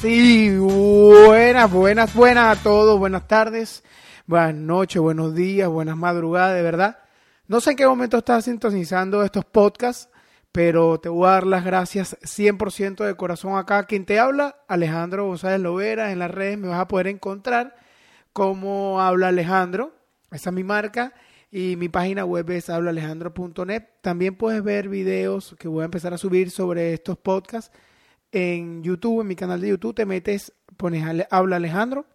Sí, buenas, buenas, buenas a todos, buenas tardes, buenas noches, buenos días, buenas madrugadas, de verdad. No sé en qué momento estás sintonizando estos podcasts, pero te voy a dar las gracias 100% de corazón acá. Quien te habla, Alejandro González Lovera, en las redes me vas a poder encontrar como habla Alejandro, esa es mi marca, y mi página web es hablalejandro.net. También puedes ver videos que voy a empezar a subir sobre estos podcasts en YouTube, en mi canal de YouTube, te metes, pones Habla Alejandro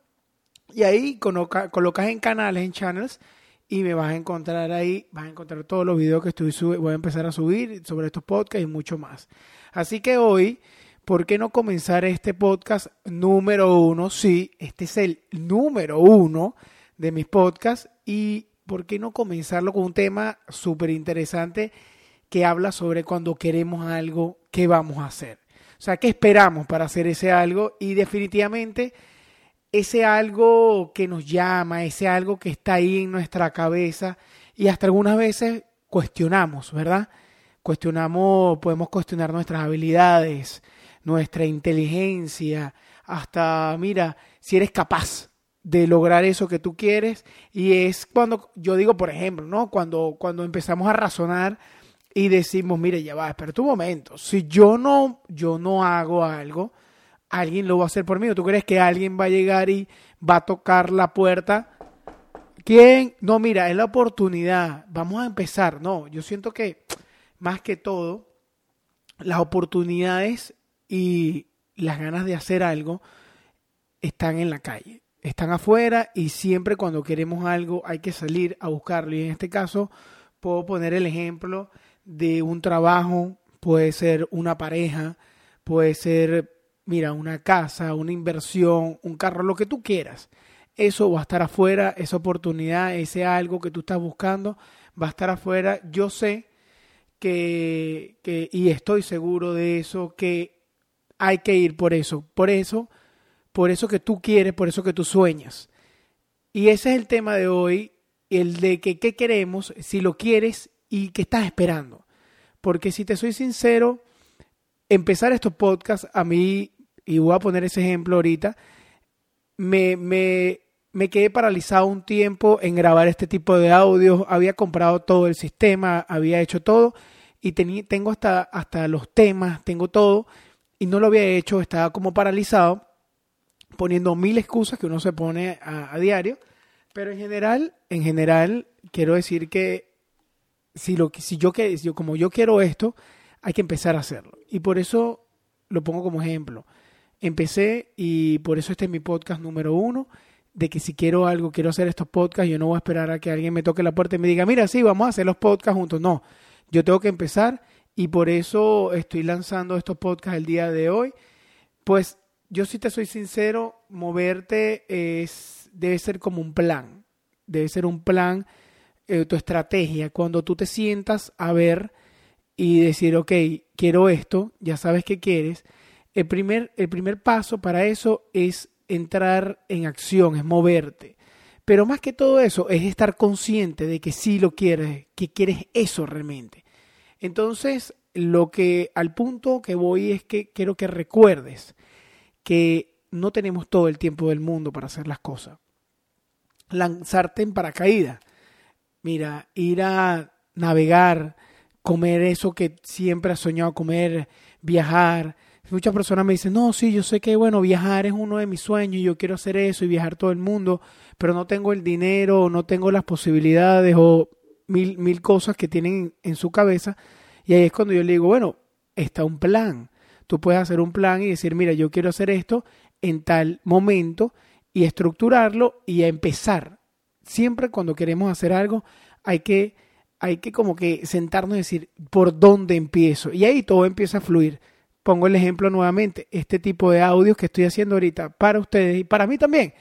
y ahí colocas en canales, en channels y me vas a encontrar ahí, vas a encontrar todos los videos que estoy voy a empezar a subir sobre estos podcasts y mucho más. Así que hoy, ¿por qué no comenzar este podcast número uno? Sí, este es el número uno de mis podcasts y ¿por qué no comenzarlo con un tema súper interesante que habla sobre cuando queremos algo, qué vamos a hacer? O sea, ¿qué esperamos para hacer ese algo? Y definitivamente ese algo que nos llama, ese algo que está ahí en nuestra cabeza y hasta algunas veces cuestionamos, ¿verdad? Cuestionamos, podemos cuestionar nuestras habilidades, nuestra inteligencia, hasta, mira, si eres capaz de lograr eso que tú quieres. Y es cuando, yo digo, por ejemplo, ¿no? Cuando, cuando empezamos a razonar y decimos, mire, ya va, espera un momento, si yo no, yo no hago algo, alguien lo va a hacer por mí. ¿O tú crees que alguien va a llegar y va a tocar la puerta? ¿Quién? No, mira, es la oportunidad. Vamos a empezar. No, yo siento que más que todo, las oportunidades y las ganas de hacer algo están en la calle, están afuera y siempre cuando queremos algo hay que salir a buscarlo. Y en este caso puedo poner el ejemplo de un trabajo, puede ser una pareja, puede ser, mira, una casa, una inversión, un carro, lo que tú quieras. Eso va a estar afuera, esa oportunidad, ese algo que tú estás buscando, va a estar afuera. Yo sé que, que y estoy seguro de eso, que hay que ir por eso, por eso, por eso que tú quieres, por eso que tú sueñas. Y ese es el tema de hoy, el de que qué queremos, si lo quieres y qué estás esperando. Porque si te soy sincero, empezar estos podcasts a mí, y voy a poner ese ejemplo ahorita, me, me, me quedé paralizado un tiempo en grabar este tipo de audios, había comprado todo el sistema, había hecho todo y tengo hasta, hasta los temas, tengo todo y no lo había hecho, estaba como paralizado poniendo mil excusas que uno se pone a, a diario, pero en general, en general quiero decir que si, lo, si yo, que, yo, como yo quiero esto, hay que empezar a hacerlo. Y por eso lo pongo como ejemplo. Empecé y por eso este es mi podcast número uno, de que si quiero algo, quiero hacer estos podcasts, yo no voy a esperar a que alguien me toque la puerta y me diga, mira, sí, vamos a hacer los podcasts juntos. No, yo tengo que empezar y por eso estoy lanzando estos podcasts el día de hoy. Pues yo si te soy sincero, moverte es, debe ser como un plan, debe ser un plan eh, tu estrategia, cuando tú te sientas a ver y decir, ok, quiero esto, ya sabes que quieres, el primer, el primer paso para eso es entrar en acción, es moverte. Pero más que todo eso, es estar consciente de que sí lo quieres, que quieres eso realmente. Entonces, lo que al punto que voy es que quiero que recuerdes que no tenemos todo el tiempo del mundo para hacer las cosas. Lanzarte en paracaídas Mira, ir a navegar, comer eso que siempre has soñado comer, viajar. Muchas personas me dicen, no, sí, yo sé que, bueno, viajar es uno de mis sueños, y yo quiero hacer eso y viajar todo el mundo, pero no tengo el dinero, no tengo las posibilidades o mil, mil cosas que tienen en su cabeza. Y ahí es cuando yo le digo, bueno, está un plan. Tú puedes hacer un plan y decir, mira, yo quiero hacer esto en tal momento y estructurarlo y empezar siempre cuando queremos hacer algo hay que, hay que como que sentarnos y decir por dónde empiezo. Y ahí todo empieza a fluir. Pongo el ejemplo nuevamente, este tipo de audios que estoy haciendo ahorita para ustedes y para mí también.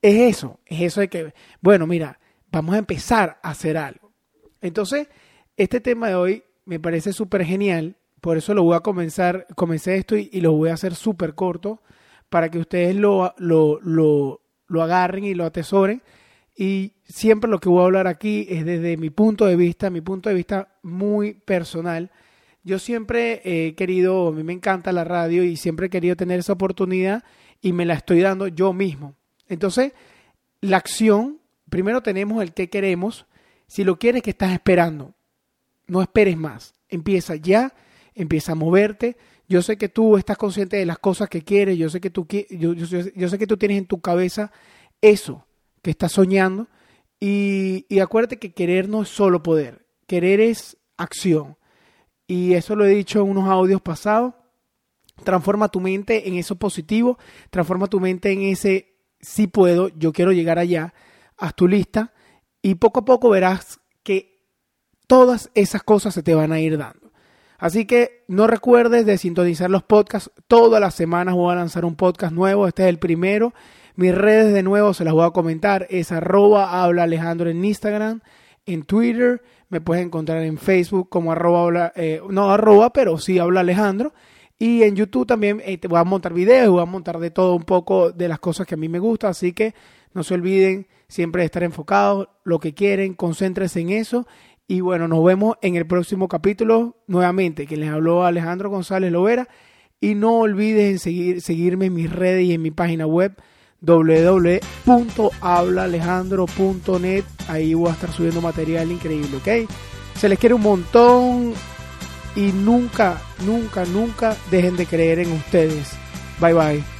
Es eso, es eso de que, bueno, mira, vamos a empezar a hacer algo. Entonces, este tema de hoy me parece súper genial, por eso lo voy a comenzar, comencé esto y, lo voy a hacer súper corto para que ustedes lo, lo, lo, lo agarren y lo atesoren y siempre lo que voy a hablar aquí es desde mi punto de vista, mi punto de vista muy personal. yo siempre he querido, a mí me encanta la radio y siempre he querido tener esa oportunidad y me la estoy dando yo mismo. Entonces, la acción, primero tenemos el que queremos. Si lo quieres, que estás esperando? No esperes más. Empieza ya, empieza a moverte. Yo sé que tú estás consciente de las cosas que quieres. Yo sé que tú, yo, yo, sé que tú tienes en tu cabeza eso que estás soñando. Y, acuérdate que querer no es solo poder. Querer es acción. Y eso lo he dicho en unos audios pasados. Transforma tu mente en eso positivo. Transforma tu mente en ese sí puedo, yo quiero llegar allá. Haz tu lista y poco a poco verás que todas esas cosas se te van a ir dando. Así que no recuerdes de sintonizar los podcasts. Todas las semanas voy a lanzar un podcast nuevo. Este es el primero. Mis redes de nuevo se las voy a comentar. Es arroba habla Alejandro en Instagram, en Twitter me puedes encontrar en Facebook como arroba, eh, no arroba, pero sí habla Alejandro. Y en YouTube también eh, voy a montar videos, voy a montar de todo un poco de las cosas que a mí me gustan. Así que no se olviden siempre de estar enfocados, lo que quieren, concéntrense en eso. Y bueno, nos vemos en el próximo capítulo nuevamente. Que les habló Alejandro González Lovera. Y no olviden seguir, seguirme en mis redes y en mi página web www.hablalejandro.net. Ahí voy a estar subiendo material increíble, ¿ok? Se les quiere un montón y nunca, nunca, nunca dejen de creer en ustedes. Bye bye.